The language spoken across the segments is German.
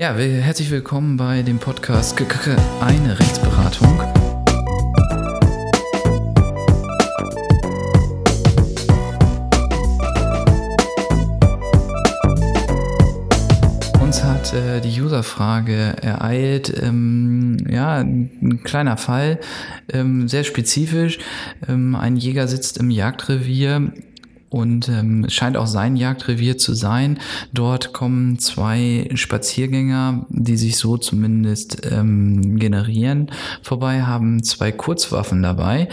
Ja, herzlich willkommen bei dem Podcast Eine Rechtsberatung. Uns hat äh, die Userfrage ereilt. Ähm, ja, ein kleiner Fall, ähm, sehr spezifisch. Ähm, ein Jäger sitzt im Jagdrevier und ähm, scheint auch sein Jagdrevier zu sein. Dort kommen zwei Spaziergänger, die sich so zumindest ähm, generieren, vorbei, haben zwei Kurzwaffen dabei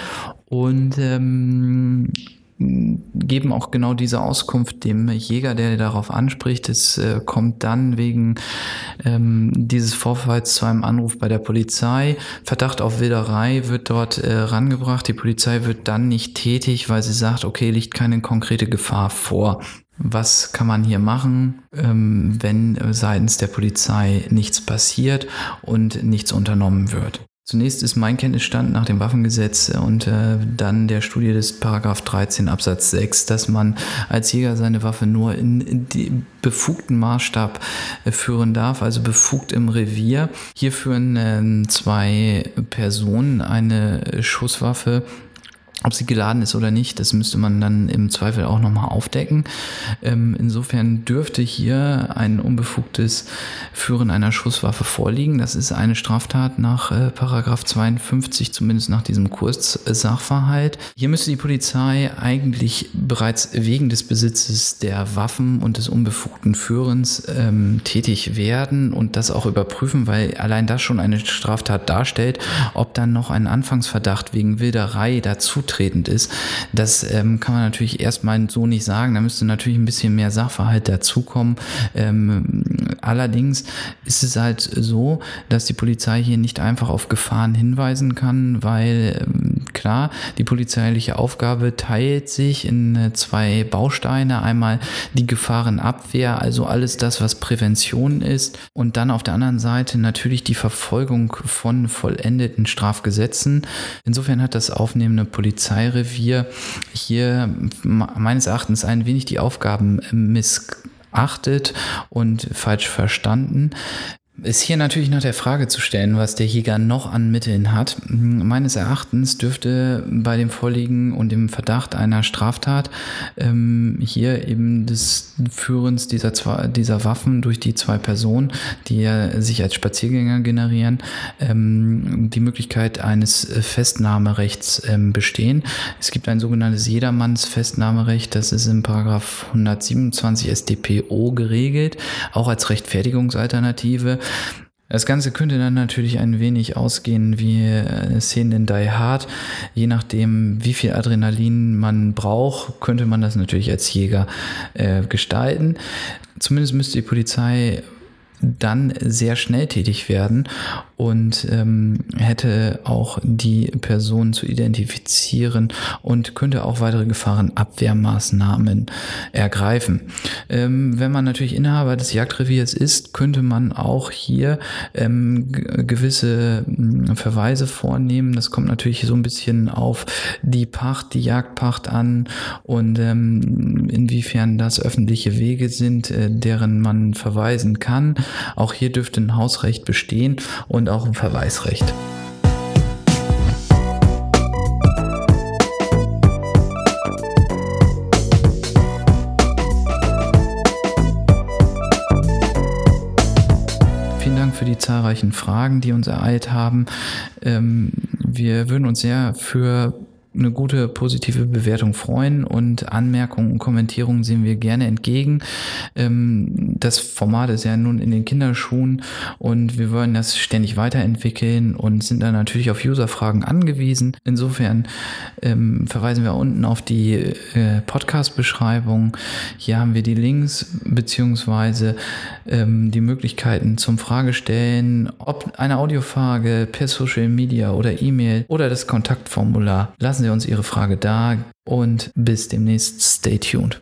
und ähm, geben auch genau diese Auskunft dem Jäger, der darauf anspricht. Es äh, kommt dann wegen ähm, dieses Vorfalls zu einem Anruf bei der Polizei. Verdacht auf Wilderei wird dort äh, rangebracht. Die Polizei wird dann nicht tätig, weil sie sagt, okay, liegt keine konkrete Gefahr vor. Was kann man hier machen, ähm, wenn seitens der Polizei nichts passiert und nichts unternommen wird? Zunächst ist mein Kenntnisstand nach dem Waffengesetz und äh, dann der Studie des Paragraph 13 Absatz 6, dass man als Jäger seine Waffe nur in, in befugten Maßstab äh, führen darf, also befugt im Revier. Hier führen äh, zwei Personen eine Schusswaffe ob sie geladen ist oder nicht, das müsste man dann im Zweifel auch nochmal aufdecken. Ähm, insofern dürfte hier ein unbefugtes Führen einer Schusswaffe vorliegen. Das ist eine Straftat nach äh, Paragraph 52, zumindest nach diesem Kurssachverhalt. Hier müsste die Polizei eigentlich bereits wegen des Besitzes der Waffen und des unbefugten Führens ähm, tätig werden und das auch überprüfen, weil allein das schon eine Straftat darstellt, ob dann noch ein Anfangsverdacht wegen Wilderei dazu zutretend ist. Das ähm, kann man natürlich erstmal so nicht sagen. Da müsste natürlich ein bisschen mehr Sachverhalt dazukommen. Ähm, allerdings ist es halt so, dass die Polizei hier nicht einfach auf Gefahren hinweisen kann, weil ähm, klar, die polizeiliche Aufgabe teilt sich in äh, zwei Bausteine. Einmal die Gefahrenabwehr, also alles das, was Prävention ist. Und dann auf der anderen Seite natürlich die Verfolgung von vollendeten Strafgesetzen. Insofern hat das aufnehmende Polizei Polizeirevier hier meines Erachtens ein wenig die Aufgaben missachtet und falsch verstanden ist hier natürlich nach der Frage zu stellen, was der Jäger noch an Mitteln hat. Meines Erachtens dürfte bei dem Vorliegen und dem Verdacht einer Straftat ähm, hier eben des Führens dieser, zwei, dieser Waffen durch die zwei Personen, die ja sich als Spaziergänger generieren, ähm, die Möglichkeit eines Festnahmerechts ähm, bestehen. Es gibt ein sogenanntes Jedermannsfestnahmerecht, das ist im Paragraph 127 StPO geregelt, auch als Rechtfertigungsalternative. Das Ganze könnte dann natürlich ein wenig ausgehen wie äh, Szenen in Die Hard. Je nachdem, wie viel Adrenalin man braucht, könnte man das natürlich als Jäger äh, gestalten. Zumindest müsste die Polizei dann sehr schnell tätig werden und ähm, hätte auch die Person zu identifizieren und könnte auch weitere Gefahrenabwehrmaßnahmen ergreifen. Ähm, wenn man natürlich Inhaber des Jagdreviers ist, könnte man auch hier ähm, gewisse hm, Verweise vornehmen. Das kommt natürlich so ein bisschen auf die Pacht, die Jagdpacht an und ähm, inwiefern das öffentliche Wege sind, äh, deren man verweisen kann. Auch hier dürfte ein Hausrecht bestehen und auch ein Verweisrecht. Vielen Dank für die zahlreichen Fragen, die uns ereilt haben. Ähm, wir würden uns sehr für eine gute positive Bewertung freuen und Anmerkungen und Kommentierungen sehen wir gerne entgegen. Ähm, das Format ist ja nun in den Kinderschuhen und wir wollen das ständig weiterentwickeln und sind dann natürlich auf Userfragen angewiesen. Insofern ähm, verweisen wir unten auf die äh, Podcast-Beschreibung. Hier haben wir die Links beziehungsweise ähm, die Möglichkeiten zum Fragestellen, ob eine Audiofrage per Social Media oder E-Mail oder das Kontaktformular. Lassen Sie uns Ihre Frage da und bis demnächst. Stay tuned.